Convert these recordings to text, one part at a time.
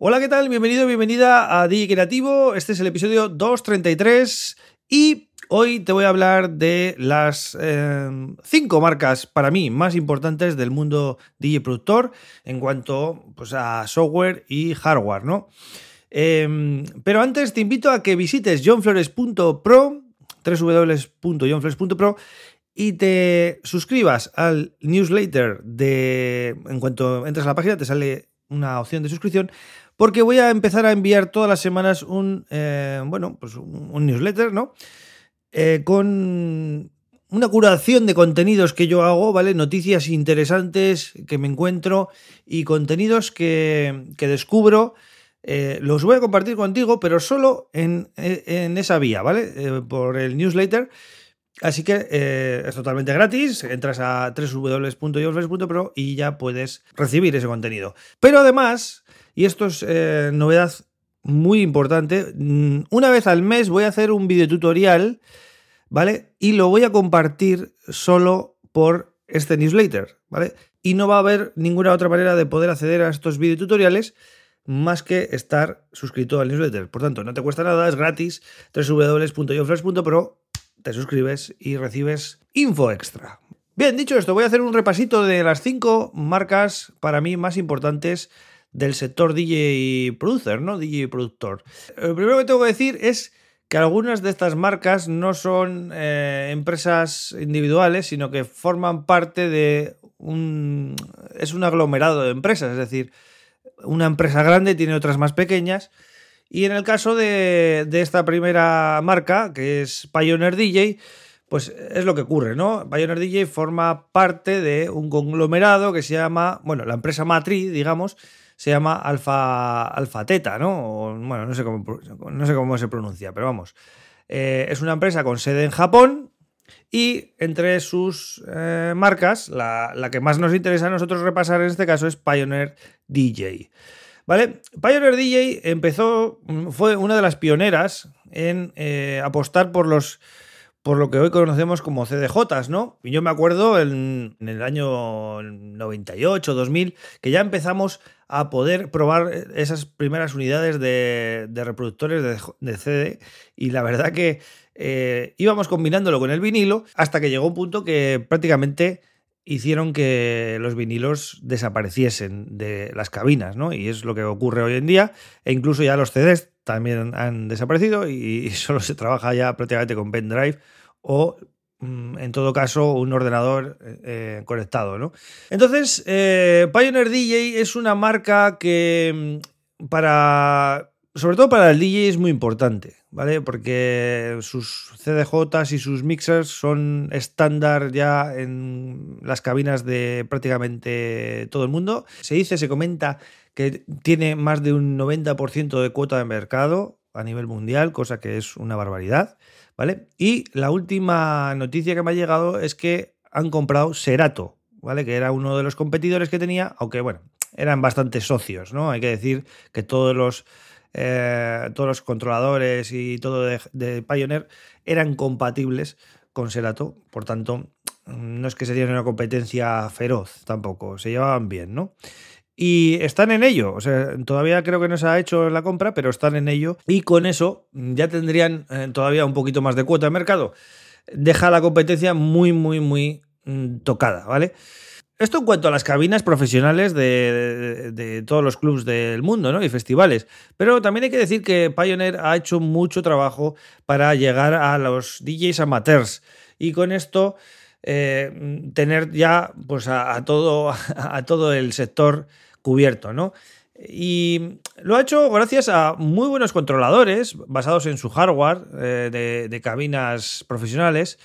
Hola, ¿qué tal? Bienvenido, bienvenida a DJ Creativo. Este es el episodio 233 y hoy te voy a hablar de las eh, cinco marcas para mí más importantes del mundo DJ productor en cuanto pues, a software y hardware, ¿no? Em, pero antes te invito a que visites johnflores.pro, www.johnflores.pro y te suscribas al newsletter de en cuanto entres a la página te sale una opción de suscripción porque voy a empezar a enviar todas las semanas un, eh, bueno, pues un, newsletter, ¿no? Eh, con una curación de contenidos que yo hago, ¿vale? Noticias interesantes que me encuentro y contenidos que, descubro. Eh, los voy a compartir contigo, pero solo en, esa vía, ¿vale? por el newsletter. Así que es totalmente gratis, entras a www.yofres.pro y ya puedes recibir ese contenido. Pero además, y esto es eh, novedad muy importante. Mm, una vez al mes voy a hacer un video tutorial, ¿vale? Y lo voy a compartir solo por este newsletter, ¿vale? Y no va a haber ninguna otra manera de poder acceder a estos videotutoriales más que estar suscrito al newsletter. Por tanto, no te cuesta nada, es gratis. www.yoflash.pro, te suscribes y recibes info extra. Bien, dicho esto, voy a hacer un repasito de las cinco marcas para mí más importantes del sector DJ producer, ¿no? DJ productor. Lo primero que tengo que decir es que algunas de estas marcas no son eh, empresas individuales, sino que forman parte de un... es un aglomerado de empresas, es decir, una empresa grande tiene otras más pequeñas. Y en el caso de, de esta primera marca, que es Pioneer DJ, pues es lo que ocurre, ¿no? Pioneer DJ forma parte de un conglomerado que se llama, bueno, la empresa matriz, digamos, se llama Alfa, Alfa Teta, ¿no? bueno, no sé, cómo, no sé cómo se pronuncia, pero vamos. Eh, es una empresa con sede en Japón y entre sus eh, marcas, la, que más nos interesa a nosotros repasar en este caso es Pioneer DJ. ¿Vale? Pioneer DJ empezó, fue una de las pioneras en eh, apostar por los por lo que hoy conocemos como CDJs, ¿no? Y yo me acuerdo en, el año 98, 2000, que ya empezamos a poder probar esas primeras unidades de, reproductores de, CD y la verdad que eh, íbamos combinándolo con el vinilo hasta que llegó un punto que prácticamente hicieron que los vinilos desapareciesen de las cabinas, ¿no? Y es lo que ocurre hoy en día, e incluso ya los CDs también han desaparecido y solo se trabaja ya prácticamente con pendrive o mm, en todo caso, un ordenador eh, eh, conectado, ¿no? Entonces, eh, Pioneer DJ es una marca que mm, para. Sobre todo para el DJ es muy importante, ¿vale? Porque sus CDJs y sus mixers son estándar ya en las cabinas de prácticamente todo el mundo. Se dice, se comenta que tiene más de un 90% de cuota de mercado a nivel mundial, cosa que es una barbaridad, ¿vale? Y la última noticia que me ha llegado es que han comprado Serato, ¿vale? Que era uno de los competidores que tenía, aunque bueno, eran bastante socios, ¿no? Hay que decir que todos los, eh, todos los controladores y todo de, Pioneer eran compatibles con Serato, por tanto, no es que sería una competencia feroz tampoco, se llevaban bien, ¿no? Y están en ello, o sea, todavía creo que no se ha hecho la compra, pero están en ello. Y con eso ya tendrían eh, todavía un poquito más de cuota de mercado. Deja la competencia muy, muy, muy mm, tocada, ¿vale? Esto en cuanto a las cabinas profesionales de, todos los clubs del mundo ¿no? y festivales. Pero también hay que decir que Pioneer ha hecho mucho trabajo para llegar a los DJs amateurs. Y con esto eh, tener ya pues, a, todo, a todo el sector cubierto, ¿no? Y lo ha hecho gracias a muy buenos controladores basados en su hardware eh, de, cabinas profesionales.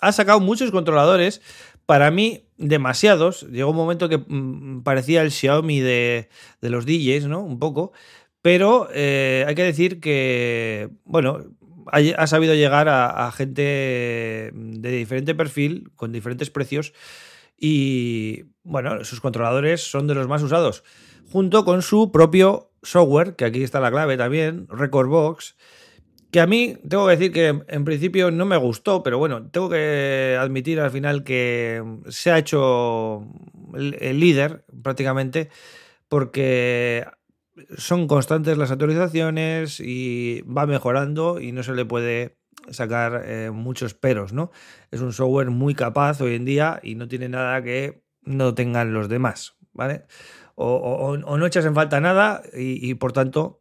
Ha sacado muchos controladores, para mí demasiados. Llegó un momento que mm, parecía el Xiaomi de, los DJs, ¿no? Un poco. Pero eh, hay que decir que, bueno, ha, sabido llegar a, a, gente de diferente perfil, con diferentes precios. Y bueno, sus controladores son de los más usados, junto con su propio software, que aquí está la clave también, Recordbox, que a mí tengo que decir que en principio no me gustó, pero bueno, tengo que admitir al final que se ha hecho el líder prácticamente, porque son constantes las actualizaciones y va mejorando y no se le puede sacar eh, muchos peros, ¿no? Es un software muy capaz hoy en día y no tiene nada que no tengan los demás, ¿vale? O, no echas en falta nada y, por tanto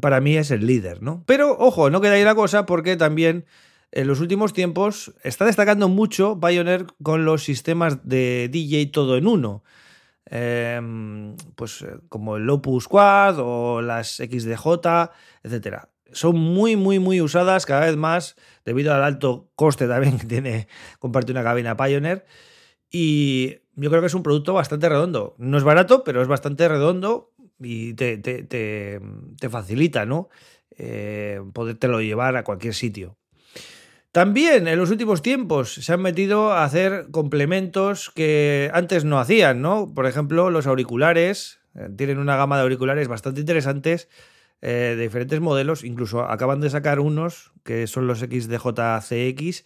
para mí es el líder, ¿no? Pero ojo, no queda ahí la cosa porque también en los últimos tiempos está destacando mucho Pioneer con los sistemas de DJ todo en uno. Em, pues eh, como el Opus Quad o las XDJ, etcétera. Son muy, muy, muy usadas cada vez más debido al alto coste también que tiene compartir una cabina Pioneer. Y yo creo que es un producto bastante redondo. No es barato, pero es bastante redondo y te, te, facilita, ¿no? Eh, podértelo llevar a cualquier sitio. También en los últimos tiempos se han metido a hacer complementos que antes no hacían, ¿no? Por ejemplo, los auriculares. Eh, tienen una gama de auriculares bastante interesantes eh, de diferentes modelos. Incluso acaban de sacar unos que son los XDJ-CX,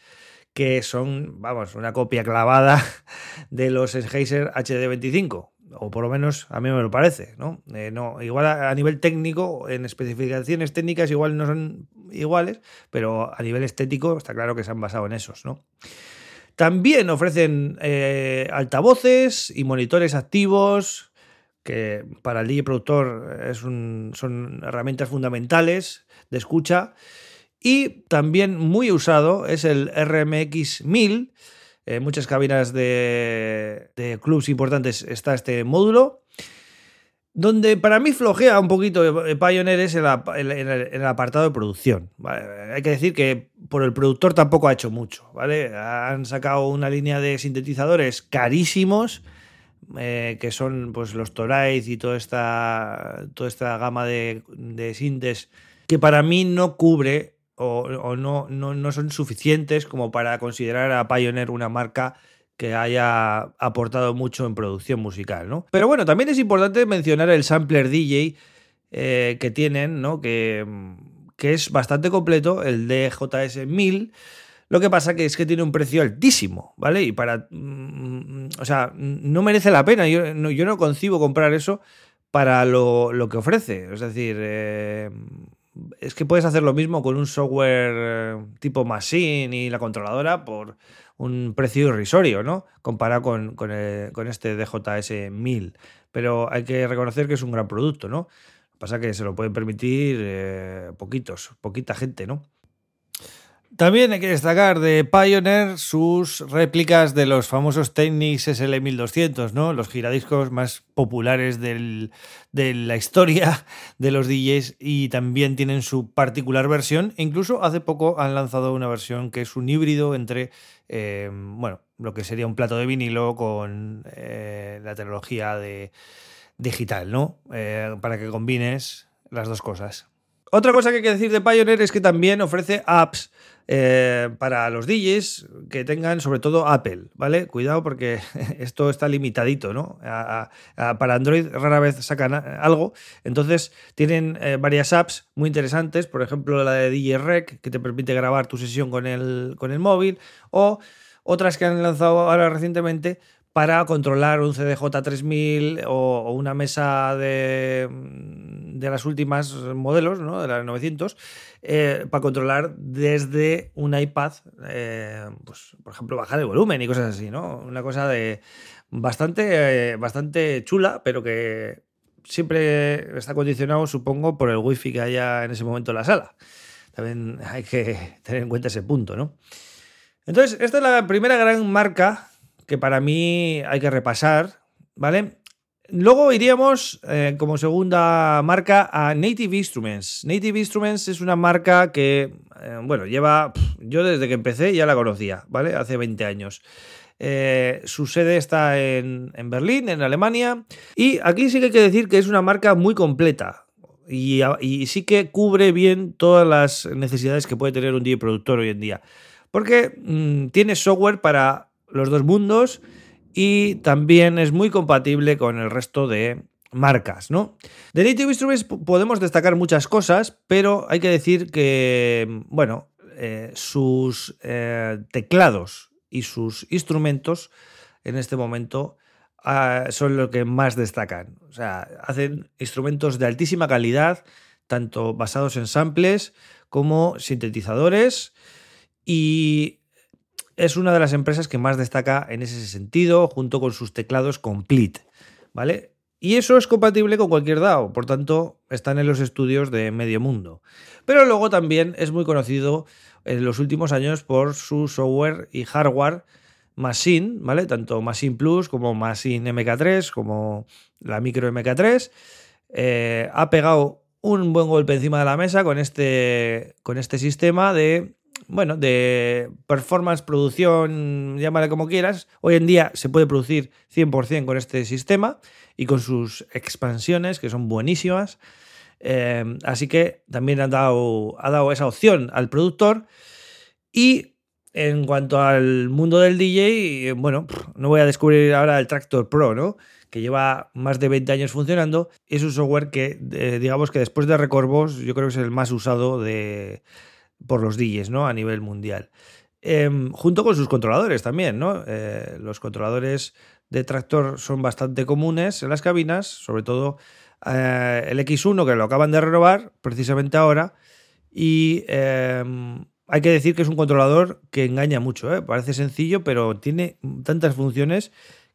que son, vamos, una copia clavada de los Sennheiser HD25 o por lo menos a mí me lo parece, ¿no? Eh, no igual a, nivel técnico, en especificaciones técnicas igual no son iguales, pero a nivel estético está claro que se han basado en esos, ¿no? También ofrecen eh, altavoces y monitores activos, que para el DJ productor son herramientas fundamentales de escucha. Y también muy usado es el RMX 1000, en muchas cabinas de, de clubs importantes está este módulo. Donde para mí flojea un poquito Pioneer es en, el, apartado de producción. Hay que decir que por el productor tampoco ha hecho mucho. ¿vale? Han sacado una línea de sintetizadores carísimos, eh, que son pues, los Toraiz y toda esta, toda esta gama de, sintes, que para mí no cubre o, no, no, son suficientes como para considerar a Pioneer una marca que haya aportado mucho en producción musical, ¿no? Pero bueno, también es importante mencionar el sampler DJ eh, que tienen, ¿no? Que, que, es bastante completo, el DJS 1000. Lo que pasa que es que tiene un precio altísimo, ¿vale? Y para... Mm, o sea, no merece la pena. Yo no, concibo comprar eso para lo, que ofrece. Es decir, eh, es que puedes hacer lo mismo con un software eh, tipo Machine y la controladora por un precio irrisorio, ¿no? Comparado con, con, este DJS 1000. Pero hay que reconocer que es un gran producto, ¿no? Lo que pasa es que se lo pueden permitir eh, poquitos, poquita gente, ¿no? También hay que destacar de Pioneer sus réplicas de los famosos Technics SL1200, ¿no? Los giradiscos más populares de la historia de los DJs y también tienen su particular versión. Incluso hace poco han lanzado una versión que es un híbrido entre, eh, bueno, lo que sería un plato de vinilo con eh, la tecnología de digital, ¿no? Eh, para que combines las dos cosas. Otra cosa que hay que decir de Pioneer es que también ofrece apps eh, para los DJs que tengan sobre todo Apple, ¿vale? Cuidado porque esto está limitadito, ¿no? para Android rara vez sacan algo, entonces tienen eh, varias apps muy interesantes, por ejemplo la de DJ Rec que te permite grabar tu sesión con el, con el móvil o otras que han lanzado ahora recientemente para controlar un CDJ3000 o, una mesa de, de, las últimas modelos, ¿no? de las 900, eh, para controlar desde un iPad, eh, pues, por ejemplo, bajar el volumen y cosas así. ¿no? Una cosa de bastante, eh, bastante chula, pero que siempre está condicionado, supongo, por el wifi que haya en ese momento en la sala. También hay que tener en cuenta ese punto, ¿no? Entonces, esta es la primera gran marca que para mí hay que repasar, ¿vale? Luego iríamos eh, como segunda marca a Native Instruments. Native Instruments es una marca que, eh, bueno, lleva, yo desde que empecé ya la conocía, ¿vale? Hace 20 años. Eh, su sede está en, Berlín, en Alemania. Y aquí sí que hay que decir que es una marca muy completa. Y, sí que cubre bien todas las necesidades que puede tener un DJ productor hoy en día. Porque mm, tiene software para los dos mundos y también es muy compatible con el resto de marcas, ¿no? De Native Instruments podemos destacar muchas cosas, pero hay que decir que, bueno, eh, sus eh, teclados y sus instrumentos en este momento ah, son los que más destacan. O sea, hacen instrumentos de altísima calidad, tanto basados en samples como sintetizadores. Y es una de las empresas que más destaca en ese sentido, junto con sus teclados Complete. ¿Vale? Y eso es compatible con cualquier DAO, por tanto, están en los estudios de medio mundo. Pero luego también es muy conocido en los últimos años por su software y hardware Machine, ¿vale? Tanto Machine Plus como Machine MK3, como la micro MK3. Eh, ha pegado un buen golpe encima de la mesa con este, con este sistema de, bueno, de performance, producción, llámale como quieras. Hoy en día se puede producir 100% con este sistema y con sus expansiones, que son buenísimas. Eh, así que también ha dado, ha dado esa opción al productor. Y en cuanto al mundo del DJ, bueno, no voy a descubrir ahora el Tractor Pro, ¿no? Que lleva más de 20 años funcionando. Es un software que, eh, digamos que después de Recorvos, yo creo que es el más usado de, por los DJs, ¿no? A nivel mundial. Em, junto con sus controladores también, ¿no? Eh, los controladores de tractor son bastante comunes en las cabinas, sobre todo eh, el X1 que lo acaban de renovar precisamente ahora y em, hay que decir que es un controlador que engaña mucho, ¿eh? parece sencillo pero tiene tantas funciones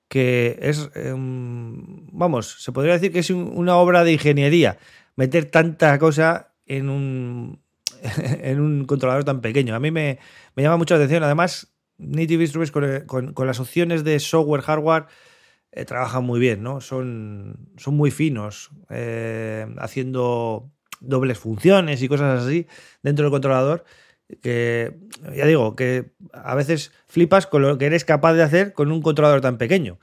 que es, em, vamos, se podría decir que es una obra de ingeniería meter tanta cosa en un, en un controlador tan pequeño. A mí me, me llama mucho la atención, además Native Instruments con, las opciones de software, hardware, eh, trabajan muy bien, ¿no? Son, son muy finos, eh, haciendo dobles funciones y cosas así dentro del controlador. Que ya digo, que a veces flipas con lo que eres capaz de hacer con un controlador tan pequeño.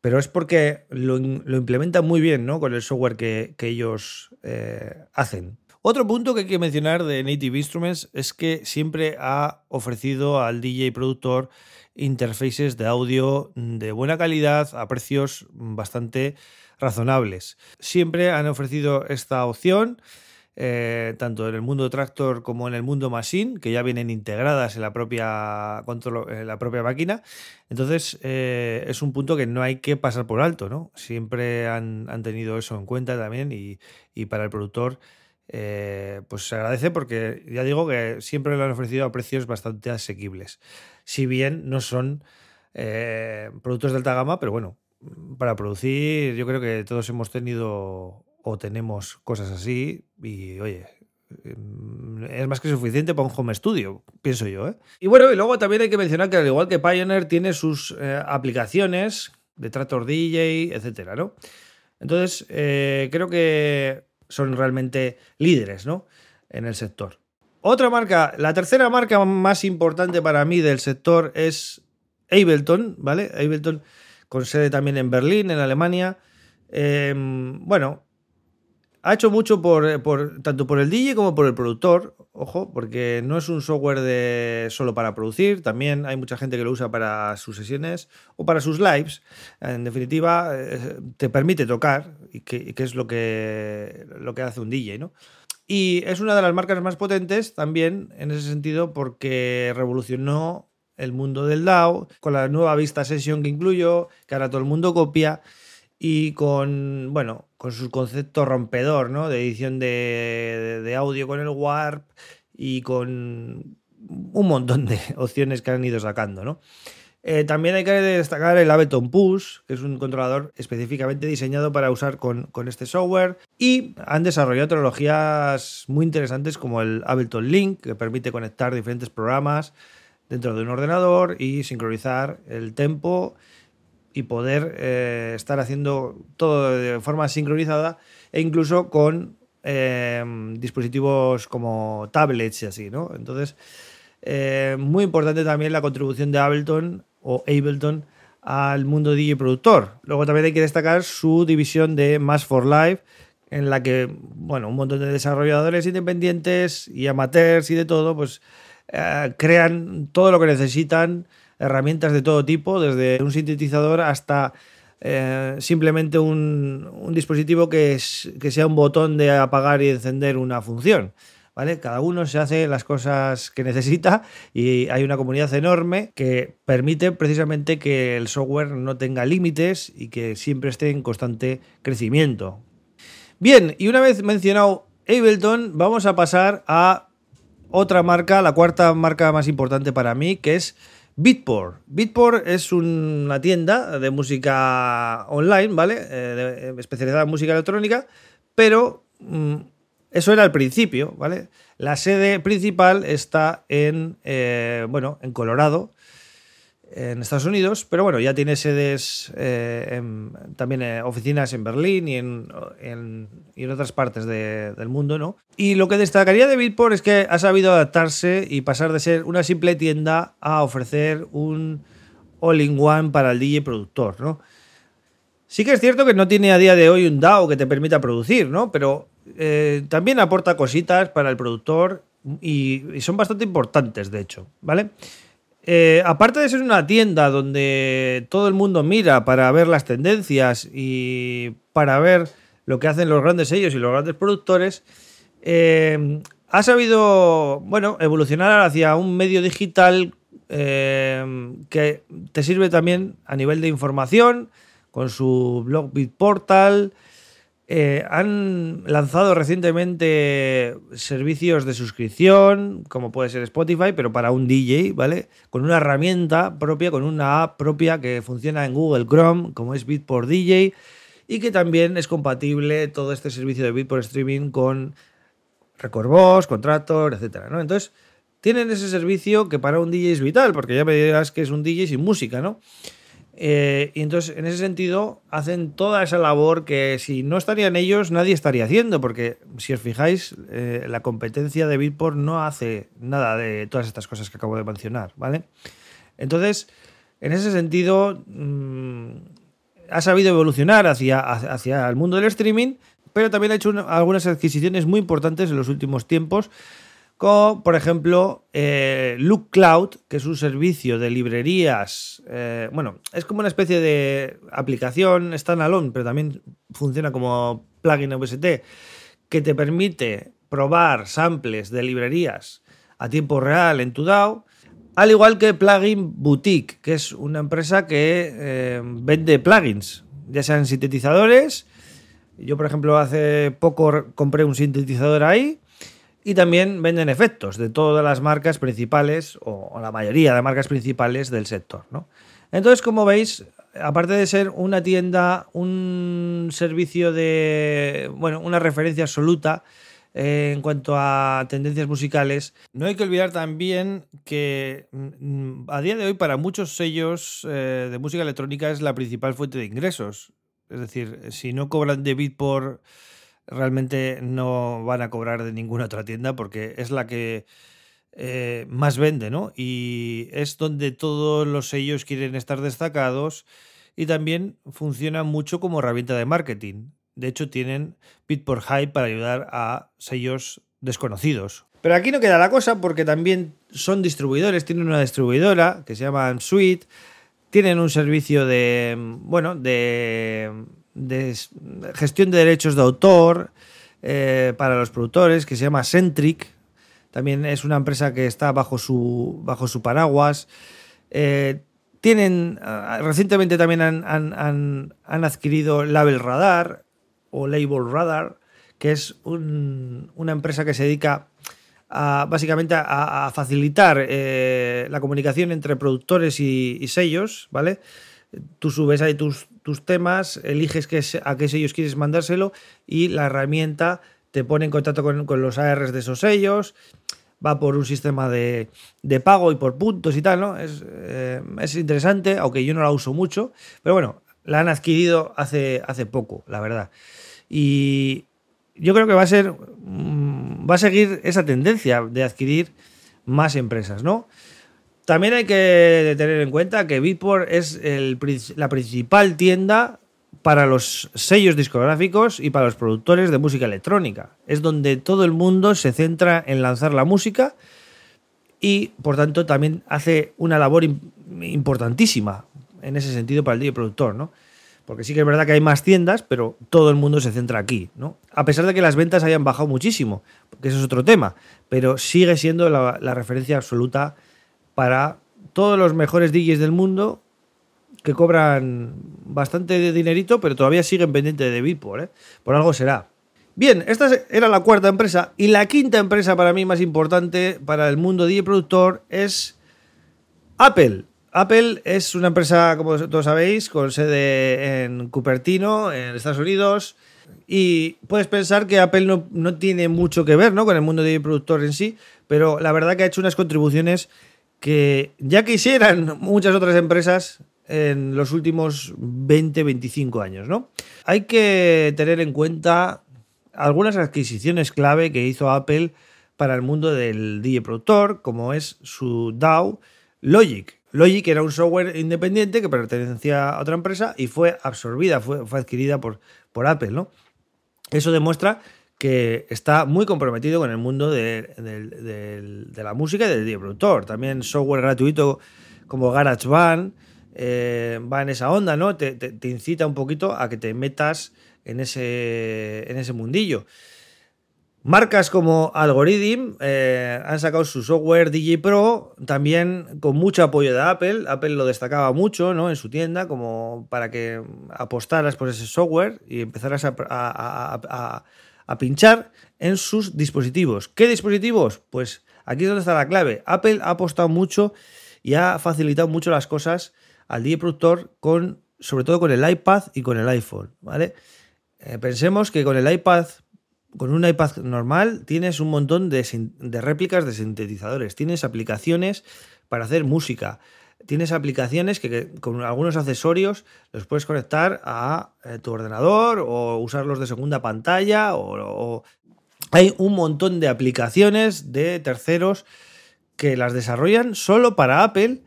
Pero es porque lo, implementan muy bien, ¿no? Con el software que, ellos eh, hacen. Otro punto que hay que mencionar de Native Instruments es que siempre ha ofrecido al DJ productor interfaces de audio de buena calidad a precios bastante razonables. Siempre han ofrecido esta opción. Eh, tanto en el mundo Tractor como en el mundo Machine, que ya vienen integradas en la propia, en la propia máquina. Entonces, eh, es un punto que no hay que pasar por alto, ¿no? Siempre han, tenido eso en cuenta también y, y para el productor eh, pues se agradece porque ya digo que siempre lo han ofrecido a precios bastante asequibles. Si bien no son eh, productos de alta gama, pero bueno, para producir yo creo que todos hemos tenido o tenemos cosas así y oye, mm, es más que suficiente para un home studio, pienso yo. ¿eh? Y bueno, y luego también hay que mencionar que al igual que Pioneer tiene sus aplicaciones de Tractor DJ, etcétera, ¿no? Entonces, creo que son realmente líderes ¿no? en el sector. Otra marca, la tercera marca más importante para mí del sector es Ableton, ¿vale? Ableton con sede también en Berlín, en Alemania. Em, bueno, ha hecho mucho por, por, tanto por el DJ como por el productor, ojo, porque no es un software de solo para producir, también hay mucha gente que lo usa para sus sesiones o para sus lives. En definitiva, eh, te permite tocar, y que, es lo que, lo que hace un DJ, ¿no? Y es una de las marcas más potentes también en ese sentido porque revolucionó el mundo del DAO con la nueva vista sesión que incluyó, que ahora todo el mundo copia y con, bueno, con su concepto rompedor, ¿no? De edición de, audio con el Warp y con un montón de opciones que han ido sacando, ¿no? Eh, también hay que destacar el Ableton Push, que es un controlador específicamente diseñado para usar con, con, este software. Y han desarrollado tecnologías muy interesantes como el Ableton Link, que permite conectar diferentes programas dentro de un ordenador y sincronizar el tempo y poder eh, estar haciendo todo de forma sincronizada e incluso con eh, dispositivos como tablets y así, ¿no? Entonces, eh, muy importante también la contribución de Ableton o Ableton al mundo DJ productor. Luego también hay que destacar su división de Mass for Life, en la que, bueno, un montón de desarrolladores independientes y amateurs y de todo, pues crean todo lo que necesitan herramientas de todo tipo, desde un sintetizador hasta eh, simplemente un, dispositivo que, que, sea un botón de apagar y encender una función. ¿vale? Cada uno se hace las cosas que necesita y hay una comunidad enorme que permite precisamente que el software no tenga límites y que siempre esté en constante crecimiento. Bien, y una vez mencionado Ableton, vamos a pasar a otra marca, la cuarta marca más importante para mí, que es Beatport. Beatport es una tienda de música online, ¿vale? Eh, especializada en música electrónica, pero mm, eso era el principio, ¿vale? La sede principal está en, eh, bueno, en Colorado, en Estados Unidos, pero bueno, ya tiene sedes, eh, también eh, oficinas en Berlín y en, en, otras partes del mundo, ¿no? Y lo que destacaría de Beatport es que ha sabido adaptarse y pasar de ser una simple tienda a ofrecer un all-in-one para el DJ productor, ¿no? Sí que es cierto que no tiene a día de hoy un DAO que te permita producir, ¿no? Pero eh, también aporta cositas para el productor y, son bastante importantes, de hecho, ¿vale? Eh, aparte de ser una tienda donde todo el mundo mira para ver las tendencias y para ver lo que hacen los grandes sellos y los grandes productores, eh, ha sabido, bueno, evolucionar hacia un medio digital que te sirve también a nivel de información, con su blog Bitportal. Eh, han lanzado recientemente servicios de suscripción, como puede ser Spotify, pero para un DJ, ¿vale? Con una herramienta propia, con una app propia que funciona en Google Chrome, como es Beatport DJ, y que también es compatible todo este servicio de Beatport Streaming con Record Boss, Contractor, etc. ¿no? Entonces, tienen ese servicio que para un DJ es vital, porque ya me dirás que es un DJ sin música, ¿no? Eh, y entonces, en ese sentido, hacen toda esa labor que si no estarían ellos, nadie estaría haciendo, porque si os fijáis, eh, la competencia de Bitport no hace nada de todas estas cosas que acabo de mencionar, ¿vale? Entonces, en ese sentido, mm, ha sabido evolucionar hacia, hacia el mundo del streaming, pero también ha hecho algunas adquisiciones muy importantes en los últimos tiempos como por ejemplo eh, Look Cloud, que es un servicio de librerías, eh, bueno, es como una especie de aplicación standalone, pero también funciona como plugin VST, que te permite probar samples de librerías a tiempo real en tu DAO, al igual que Plugin Boutique, que es una empresa que eh, vende plugins, ya sean sintetizadores. Yo, por ejemplo, hace poco compré un sintetizador ahí y también venden efectos de todas las marcas principales o, la mayoría de marcas principales del sector. ¿no? Entonces, como veis, aparte de ser una tienda, un servicio de, bueno, una referencia absoluta eh, en cuanto a tendencias musicales, no hay que olvidar también que mm, a día de hoy para muchos sellos eh, de música electrónica es la principal fuente de ingresos. Es decir, si no cobran de bit por realmente no van a cobrar de ninguna otra tienda porque es la que eh, más vende, ¿no? Y es donde todos los sellos quieren estar destacados y también funciona mucho como herramienta de marketing. De hecho, tienen Bit por Hype para ayudar a sellos desconocidos. Pero aquí no queda la cosa porque también son distribuidores, tienen una distribuidora que se llama Suite, tienen un servicio de, bueno, de de gestión de derechos de autor eh, para los productores que se llama Centric. También es una empresa que está bajo su, bajo paraguas. Eh, tienen, ah, recientemente también han, adquirido Label Radar o Label Radar, que es una empresa que se dedica básicamente a, facilitar eh, la comunicación entre productores y sellos, ¿vale? Tú subes ahí tus, tus temas, eliges qué, a qué sellos quieres mandárselo y la herramienta te pone en contacto con, los ARs de esos sellos, va por un sistema de, pago y por puntos y tal, ¿no? Eh, es, interesante, aunque yo no la uso mucho, pero bueno, la han adquirido hace, hace poco, la verdad. Y yo creo que va a ser, mm, va a seguir esa tendencia de adquirir más empresas, ¿no? También hay que tener en cuenta que Beatport es la principal tienda para los sellos discográficos y para los productores de música electrónica. Es donde todo el mundo se centra en lanzar la música y, por tanto, también hace una labor importantísima en ese sentido para el DJ productor, ¿no? Porque sí que es verdad que hay más tiendas, pero todo el mundo se centra aquí, ¿no? A pesar de que las ventas hayan bajado muchísimo, que eso es otro tema, pero sigue siendo la referencia absoluta para todos los mejores DJs del mundo que cobran bastante dinerito, pero todavía siguen pendientes de Beatport, ¿eh? Por algo será. Bien, esta era la cuarta empresa y la quinta empresa para mí más importante para el mundo DJ productor es Apple. Apple es una empresa, como todos sabéis, con sede en Cupertino, en Estados Unidos. Y puedes pensar que Apple no, tiene mucho que ver ¿no? con el mundo DJ productor en sí, pero la verdad que ha hecho unas contribuciones que ya quisieran muchas otras empresas en los últimos 20, 25 años, ¿no? Hay que tener en cuenta algunas adquisiciones clave que hizo Apple para el mundo del DJ productor, como es su DAW Logic. Logic era un software independiente que pertenecía a otra empresa y fue absorbida, fue, adquirida por, por Apple, ¿no? Eso demuestra que está muy comprometido con el mundo de, la música y del DJ productor. También software gratuito como GarageBand eh, va en esa onda, ¿no? Te, incita un poquito a que te metas en ese, en ese mundillo. Marcas como Algorithm eh, han sacado su software DJ Pro, también con mucho apoyo de Apple. Apple lo destacaba mucho ¿no? en su tienda, como para que apostaras por ese software y empezaras a pinchar en sus dispositivos. ¿Qué dispositivos? Pues aquí es donde está la clave. Apple ha apostado mucho y ha facilitado mucho las cosas al DJ productor con, sobre todo con el iPad y con el iPhone, ¿vale? Eh, pensemos que con el iPad, con un iPad normal, tienes un montón de, réplicas de sintetizadores, tienes aplicaciones para hacer música, tienes aplicaciones que, con algunos accesorios los puedes conectar a eh, tu ordenador o usarlos de segunda pantalla o, hay un montón de aplicaciones de terceros que las desarrollan solo para Apple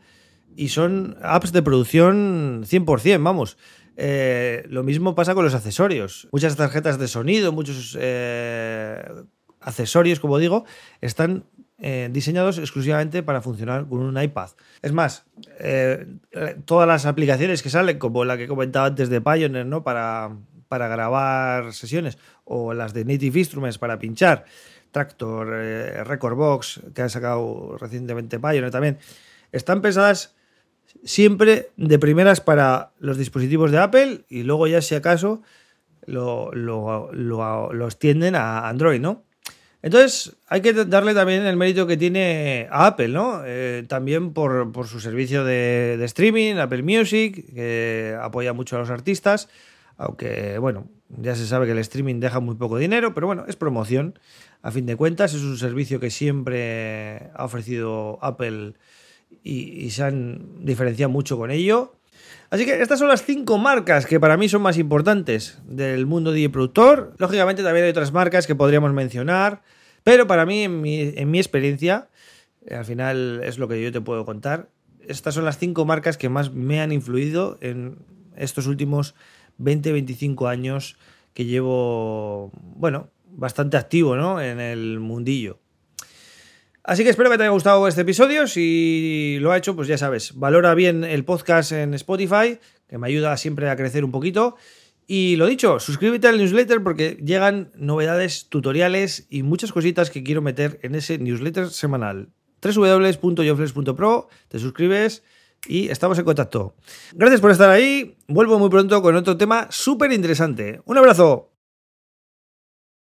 y son apps de producción 100%, vamos. Eh, lo mismo pasa con los accesorios. Muchas tarjetas de sonido, muchos eh, accesorios, como digo, están eh, diseñados exclusivamente para funcionar con un iPad. Es más, todas las aplicaciones que salen, como la que comentaba antes de Pioneer, ¿no? Para, para grabar sesiones, o las de Native Instruments para pinchar, Tractor, Recordbox, que ha sacado recientemente Pioneer también, están pensadas siempre de primeras para los dispositivos de Apple y luego ya si acaso lo, lo, extienden a Android, ¿no? Entonces hay que darle también el mérito que tiene a Apple, ¿no? Eh, también por, su servicio de, de, streaming, Apple Music, que apoya mucho a los artistas, aunque bueno, ya se sabe que el streaming deja muy poco dinero, pero bueno, es promoción, a fin de cuentas, es un servicio que siempre ha ofrecido Apple y, se han diferenciado mucho con ello. Así que estas son las cinco marcas que para mí son más importantes del mundo de productor. Lógicamente también hay otras marcas que podríamos mencionar, pero para mí, en mi, en mi experiencia, eh, al final es lo que yo te puedo contar, estas son las cinco marcas que más me han influido en estos últimos 20-25 años que llevo, bueno, bastante activo ¿no? en el mundillo. Así que espero que te haya gustado este episodio. Si lo ha hecho, pues ya sabes, valora bien el podcast en Spotify, que me ayuda siempre a crecer un poquito. Y lo dicho, suscríbete al newsletter porque llegan novedades, tutoriales y muchas cositas que quiero meter en ese newsletter semanal. www.yoflex.pro, te suscribes y estamos en contacto. Gracias por estar ahí. Vuelvo muy pronto con otro tema súper interesante. Un abrazo.